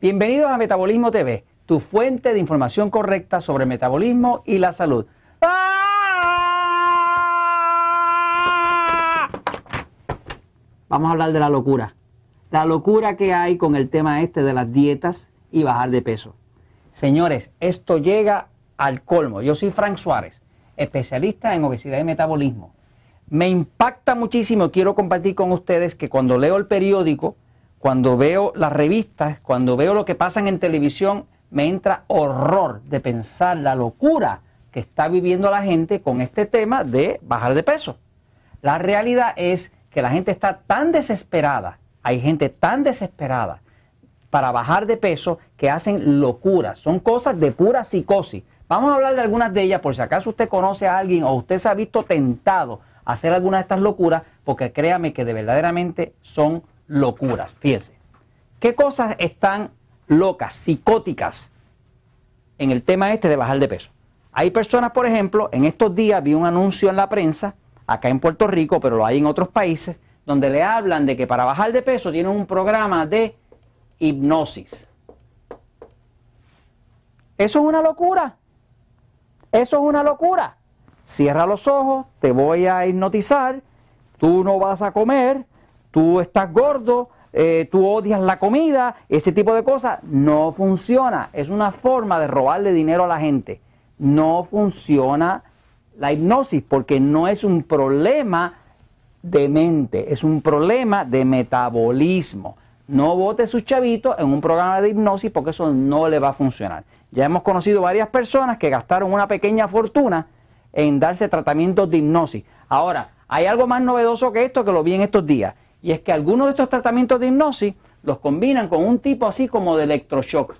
Bienvenidos a Metabolismo TV, tu fuente de información correcta sobre el metabolismo y la salud. ¡Ah! Vamos a hablar de la locura. La locura que hay con el tema este de las dietas y bajar de peso. Señores, esto llega al colmo. Yo soy Frank Suárez, especialista en obesidad y metabolismo. Me impacta muchísimo, quiero compartir con ustedes que cuando leo el periódico, cuando veo las revistas, cuando veo lo que pasa en televisión, me entra horror de pensar la locura que está viviendo la gente con este tema de bajar de peso. La realidad es que la gente está tan desesperada, hay gente tan desesperada para bajar de peso que hacen locuras, son cosas de pura psicosis. Vamos a hablar de algunas de ellas por si acaso usted conoce a alguien o usted se ha visto tentado hacer alguna de estas locuras, porque créame que de verdaderamente son locuras. Fíjense, ¿qué cosas están locas, psicóticas en el tema este de bajar de peso? Hay personas, por ejemplo, en estos días vi un anuncio en la prensa, acá en Puerto Rico, pero lo hay en otros países, donde le hablan de que para bajar de peso tienen un programa de hipnosis. Eso es una locura. Eso es una locura cierra los ojos, te voy a hipnotizar, tú no vas a comer, tú estás gordo, eh, tú odias la comida, ese tipo de cosas, no funciona. Es una forma de robarle dinero a la gente. No funciona la hipnosis porque no es un problema de mente, es un problema de metabolismo. No vote su chavito en un programa de hipnosis porque eso no le va a funcionar. Ya hemos conocido varias personas que gastaron una pequeña fortuna en darse tratamientos de hipnosis. Ahora, hay algo más novedoso que esto que lo vi en estos días, y es que algunos de estos tratamientos de hipnosis los combinan con un tipo así como de electroshock.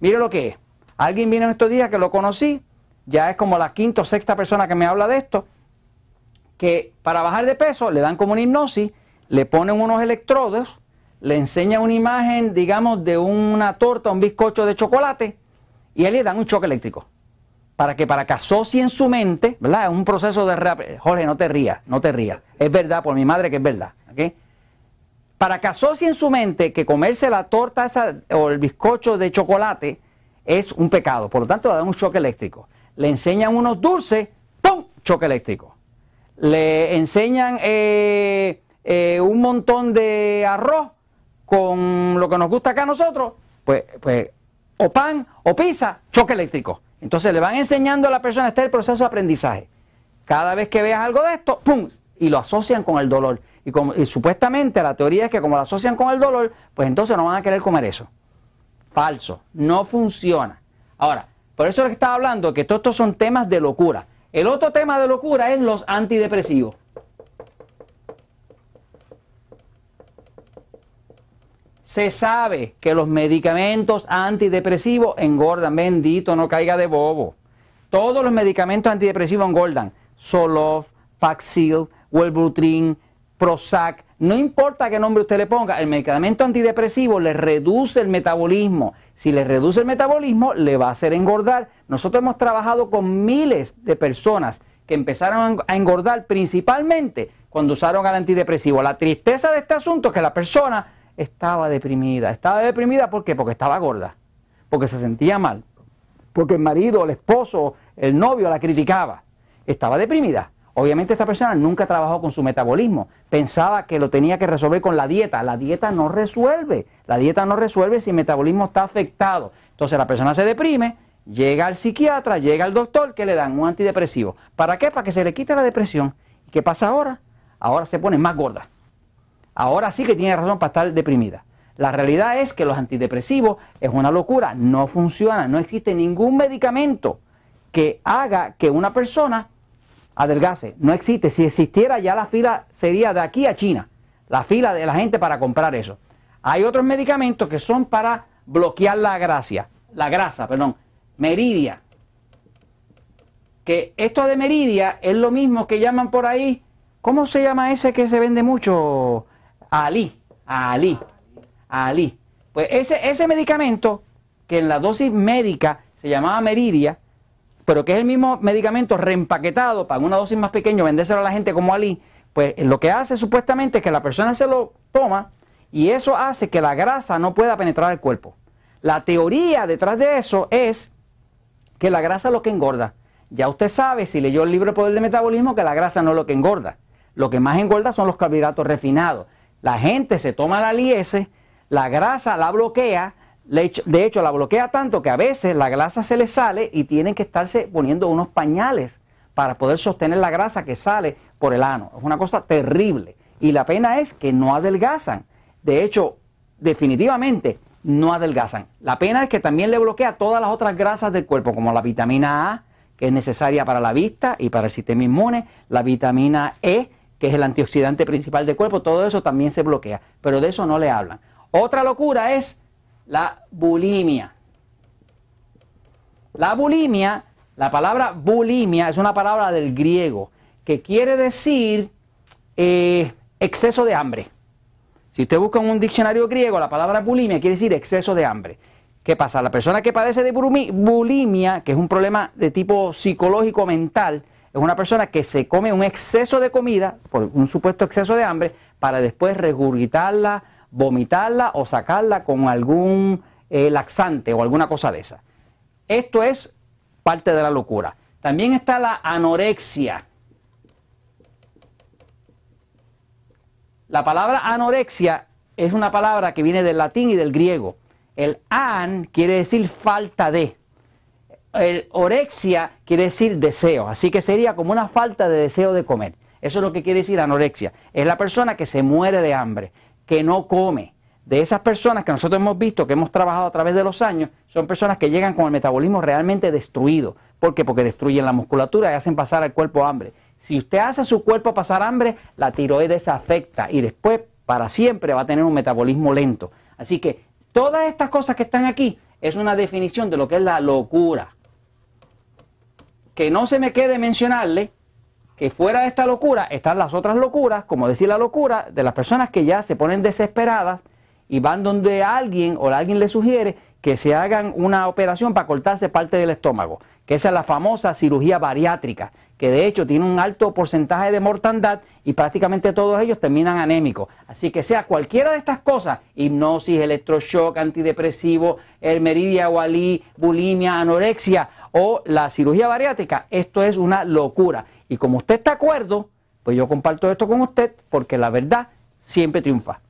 Mire lo que es. Alguien vino en estos días que lo conocí, ya es como la quinta o sexta persona que me habla de esto, que para bajar de peso le dan como una hipnosis, le ponen unos electrodos, le enseñan una imagen, digamos, de una torta, un bizcocho de chocolate, y él le dan un choque eléctrico. Para que para que en su mente, ¿verdad? Es un proceso de... Jorge, no te rías, no te rías. Es verdad, por mi madre que es verdad. ¿okay? Para que en su mente que comerse la torta esa, o el bizcocho de chocolate es un pecado. Por lo tanto, le dan un choque eléctrico. Le enseñan unos dulces, ¡pum! Choque eléctrico. Le enseñan eh, eh, un montón de arroz con lo que nos gusta acá a nosotros, pues, pues o pan, o pizza, choque eléctrico. Entonces le van enseñando a la persona, este es el proceso de aprendizaje. Cada vez que veas algo de esto, ¡pum! Y lo asocian con el dolor. Y, supuestamente la teoría es que como lo asocian con el dolor, pues entonces no van a querer comer eso. Falso, no funciona. Ahora, por eso es que estaba hablando que todos estos son temas de locura. El otro tema de locura es los antidepresivos. Se sabe que los medicamentos antidepresivos engordan. Bendito, no caiga de bobo. Todos los medicamentos antidepresivos engordan. Zoloft, Paxil, Wellbutrin, Prozac. No importa qué nombre usted le ponga, el medicamento antidepresivo le reduce el metabolismo. Si le reduce el metabolismo, le va a hacer engordar. Nosotros hemos trabajado con miles de personas que empezaron a engordar principalmente cuando usaron el antidepresivo. La tristeza de este asunto es que la persona estaba deprimida. Estaba deprimida ¿por qué? Porque estaba gorda, porque se sentía mal, porque el marido, el esposo, el novio la criticaba. Estaba deprimida. Obviamente esta persona nunca trabajó con su metabolismo. Pensaba que lo tenía que resolver con la dieta. La dieta no resuelve. La dieta no resuelve si el metabolismo está afectado. Entonces la persona se deprime, llega al psiquiatra, llega al doctor que le dan un antidepresivo. ¿Para qué? Para que se le quite la depresión. ¿Y qué pasa ahora? Ahora se pone más gorda ahora sí que tiene razón para estar deprimida. La realidad es que los antidepresivos es una locura, no funciona, no existe ningún medicamento que haga que una persona adelgase. No existe. Si existiera ya la fila sería de aquí a China, la fila de la gente para comprar eso. Hay otros medicamentos que son para bloquear la grasa, la grasa, perdón, meridia. Que esto de meridia es lo mismo que llaman por ahí, ¿cómo se llama ese que se vende mucho? Ali, Ali, Ali. Pues ese, ese medicamento, que en la dosis médica se llamaba Meridia, pero que es el mismo medicamento reempaquetado para una dosis más pequeña, vendérselo a la gente como Ali, Pues lo que hace supuestamente es que la persona se lo toma y eso hace que la grasa no pueda penetrar el cuerpo. La teoría detrás de eso es que la grasa es lo que engorda. Ya usted sabe, si leyó el libro El Poder del Metabolismo, que la grasa no es lo que engorda. Lo que más engorda son los carbohidratos refinados. La gente se toma la liese, la grasa la bloquea, de hecho la bloquea tanto que a veces la grasa se le sale y tienen que estarse poniendo unos pañales para poder sostener la grasa que sale por el ano. Es una cosa terrible. Y la pena es que no adelgazan. De hecho, definitivamente no adelgazan. La pena es que también le bloquea todas las otras grasas del cuerpo, como la vitamina A, que es necesaria para la vista y para el sistema inmune, la vitamina E, que es el antioxidante principal del cuerpo, todo eso también se bloquea, pero de eso no le hablan. Otra locura es la bulimia. La bulimia, la palabra bulimia es una palabra del griego que quiere decir eh, exceso de hambre. Si usted busca en un diccionario griego, la palabra bulimia quiere decir exceso de hambre. ¿Qué pasa? La persona que padece de bulimia, que es un problema de tipo psicológico mental, es una persona que se come un exceso de comida, por un supuesto exceso de hambre, para después regurgitarla, vomitarla o sacarla con algún eh, laxante o alguna cosa de esa. Esto es parte de la locura. También está la anorexia. La palabra anorexia es una palabra que viene del latín y del griego. El an quiere decir falta de el orexia quiere decir deseo, así que sería como una falta de deseo de comer. Eso es lo que quiere decir anorexia. Es la persona que se muere de hambre, que no come. De esas personas que nosotros hemos visto, que hemos trabajado a través de los años, son personas que llegan con el metabolismo realmente destruido. ¿Por qué? Porque destruyen la musculatura y hacen pasar al cuerpo hambre. Si usted hace a su cuerpo pasar hambre, la tiroides afecta y después, para siempre, va a tener un metabolismo lento. Así que todas estas cosas que están aquí es una definición de lo que es la locura que no se me quede mencionarle que fuera de esta locura están las otras locuras, como decir la locura de las personas que ya se ponen desesperadas y van donde alguien o alguien le sugiere que se hagan una operación para cortarse parte del estómago, que esa es la famosa cirugía bariátrica, que de hecho tiene un alto porcentaje de mortandad y prácticamente todos ellos terminan anémicos. Así que sea cualquiera de estas cosas, hipnosis, electroshock, antidepresivo, el meridia walí, bulimia, anorexia o la cirugía bariátrica, esto es una locura. Y como usted está de acuerdo, pues yo comparto esto con usted porque la verdad siempre triunfa.